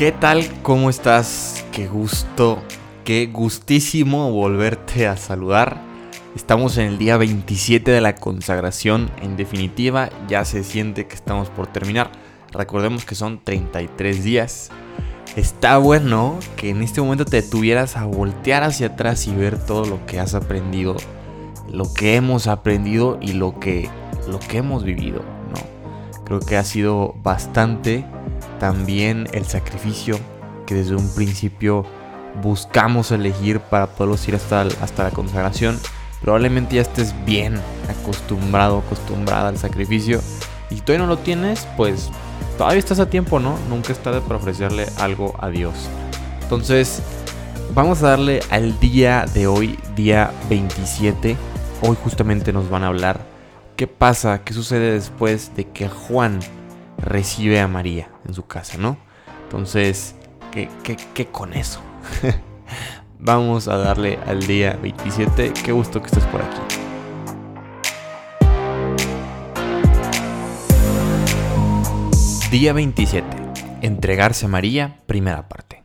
¿Qué tal? ¿Cómo estás? Qué gusto, qué gustísimo volverte a saludar. Estamos en el día 27 de la consagración. En definitiva, ya se siente que estamos por terminar. Recordemos que son 33 días. Está bueno que en este momento te tuvieras a voltear hacia atrás y ver todo lo que has aprendido, lo que hemos aprendido y lo que, lo que hemos vivido, ¿no? Creo que ha sido bastante también el sacrificio que desde un principio buscamos elegir para poderlos ir hasta, hasta la consagración. Probablemente ya estés bien acostumbrado, acostumbrada al sacrificio. Y todavía no lo tienes, pues todavía estás a tiempo, ¿no? Nunca es tarde para ofrecerle algo a Dios. Entonces, vamos a darle al día de hoy, día 27. Hoy justamente nos van a hablar qué pasa, qué sucede después de que Juan recibe a María en su casa, ¿no? Entonces, ¿qué, qué, con eso? Vamos a darle al día 27. Qué gusto que estés por aquí. Día 27. Entregarse a María, primera parte.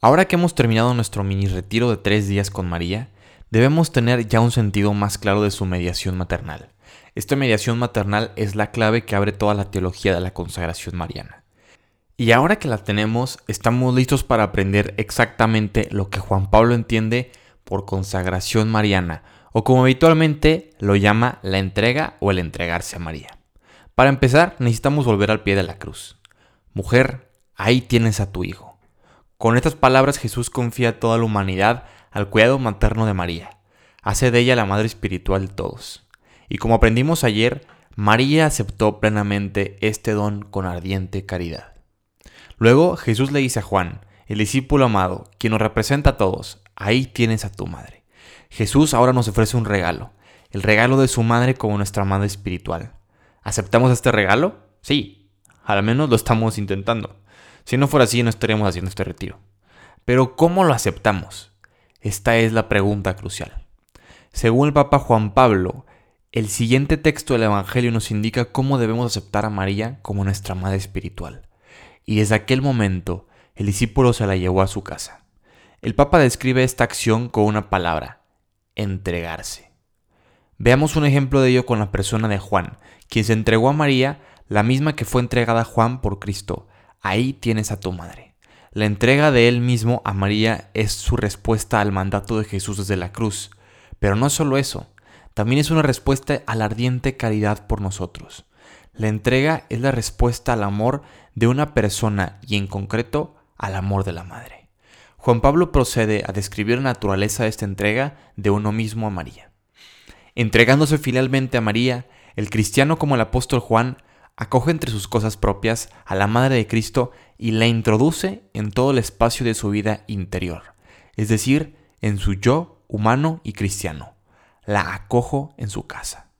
Ahora que hemos terminado nuestro mini retiro de tres días con María, debemos tener ya un sentido más claro de su mediación maternal. Esta mediación maternal es la clave que abre toda la teología de la consagración mariana. Y ahora que la tenemos, estamos listos para aprender exactamente lo que Juan Pablo entiende por consagración mariana, o como habitualmente lo llama la entrega o el entregarse a María. Para empezar, necesitamos volver al pie de la cruz. Mujer, ahí tienes a tu hijo. Con estas palabras Jesús confía toda la humanidad al cuidado materno de María. Hace de ella la madre espiritual de todos. Y como aprendimos ayer, María aceptó plenamente este don con ardiente caridad. Luego Jesús le dice a Juan, el discípulo amado, quien nos representa a todos, ahí tienes a tu madre. Jesús ahora nos ofrece un regalo, el regalo de su madre como nuestra madre espiritual. ¿Aceptamos este regalo? Sí, al menos lo estamos intentando. Si no fuera así, no estaríamos haciendo este retiro. Pero ¿cómo lo aceptamos? Esta es la pregunta crucial. Según el Papa Juan Pablo, el siguiente texto del Evangelio nos indica cómo debemos aceptar a María como nuestra madre espiritual. Y desde aquel momento, el discípulo se la llevó a su casa. El Papa describe esta acción con una palabra, entregarse. Veamos un ejemplo de ello con la persona de Juan, quien se entregó a María, la misma que fue entregada a Juan por Cristo. Ahí tienes a tu madre. La entrega de él mismo a María es su respuesta al mandato de Jesús desde la cruz. Pero no solo eso, también es una respuesta a la ardiente caridad por nosotros. La entrega es la respuesta al amor de una persona y en concreto al amor de la madre. Juan Pablo procede a describir la naturaleza de esta entrega de uno mismo a María. Entregándose filialmente a María, el cristiano como el apóstol Juan acoge entre sus cosas propias a la Madre de Cristo y la introduce en todo el espacio de su vida interior, es decir, en su yo humano y cristiano la acojo en su casa.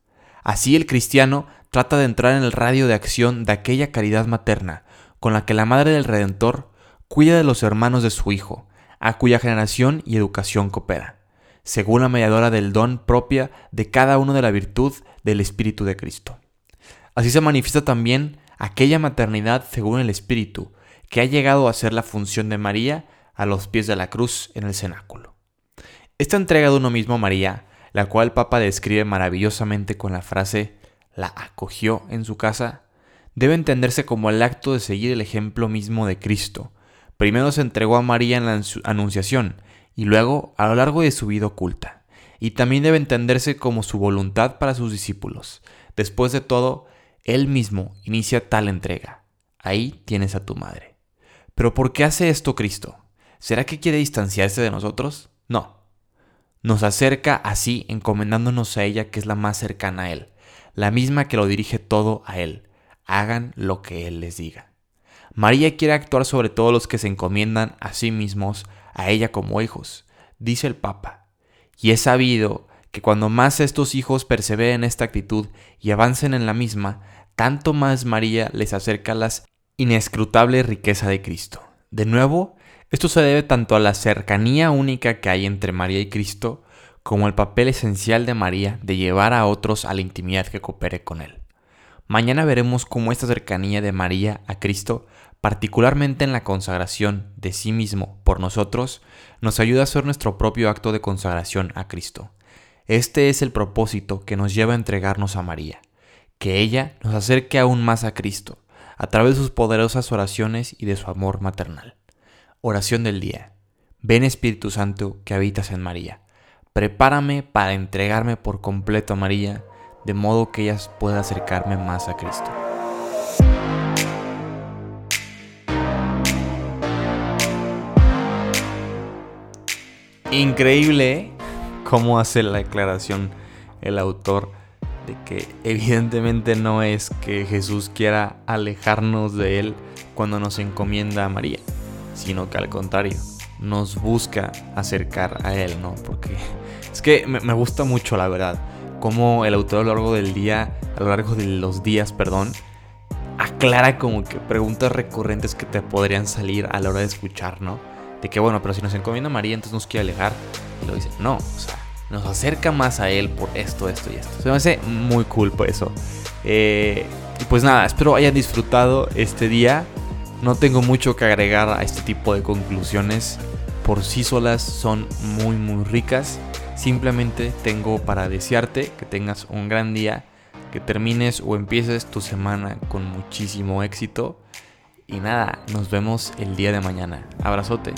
Así el cristiano trata de entrar en el radio de acción de aquella caridad materna con la que la Madre del Redentor cuida de los hermanos de su Hijo, a cuya generación y educación coopera, según la mediadora del don propia de cada uno de la virtud del Espíritu de Cristo. Así se manifiesta también aquella maternidad según el Espíritu, que ha llegado a ser la función de María a los pies de la cruz en el cenáculo. Esta entrega de uno mismo a María la cual el Papa describe maravillosamente con la frase la acogió en su casa, debe entenderse como el acto de seguir el ejemplo mismo de Cristo. Primero se entregó a María en la Anunciación y luego a lo largo de su vida oculta. Y también debe entenderse como su voluntad para sus discípulos. Después de todo, Él mismo inicia tal entrega. Ahí tienes a tu madre. Pero ¿por qué hace esto Cristo? ¿Será que quiere distanciarse de nosotros? No nos acerca así encomendándonos a ella que es la más cercana a Él, la misma que lo dirige todo a Él. Hagan lo que Él les diga. María quiere actuar sobre todos los que se encomiendan a sí mismos a ella como hijos, dice el Papa. Y es sabido que cuando más estos hijos perseveren en esta actitud y avancen en la misma, tanto más María les acerca a la inescrutable riqueza de Cristo. De nuevo, esto se debe tanto a la cercanía única que hay entre María y Cristo, como al papel esencial de María de llevar a otros a la intimidad que coopere con Él. Mañana veremos cómo esta cercanía de María a Cristo particularmente en la consagración de sí mismo por nosotros, nos ayuda a hacer nuestro propio acto de consagración a Cristo. Este es el propósito que nos lleva a entregarnos a María, que ella nos acerque aún más a Cristo, a través de sus poderosas oraciones y de su amor maternal. Oración del día. Ven Espíritu Santo que habitas en María. Prepárame para entregarme por completo a María, de modo que ella pueda acercarme más a Cristo. Increíble cómo hace la declaración el autor de que evidentemente no es que Jesús quiera alejarnos de Él cuando nos encomienda a María, sino que al contrario, nos busca acercar a Él, ¿no? Porque es que me, gusta mucho, la verdad, cómo el autor a lo largo del día, a lo largo de los días, perdón, aclara como que preguntas recurrentes que te podrían salir a la hora de escuchar, ¿no? de que bueno, pero si nos encomienda María, entonces nos quiere alejar. Y lo dice, no, o sea, nos acerca más a Él por esto, esto y esto. Se me hace muy cool por eso. Eh, y pues nada, espero hayan disfrutado este día. No tengo mucho que agregar a este tipo de conclusiones. Por sí solas son muy, muy ricas. Simplemente tengo para desearte que tengas un gran día, que termines o empieces tu semana con muchísimo éxito y nada, nos vemos el día de mañana. Abrazote.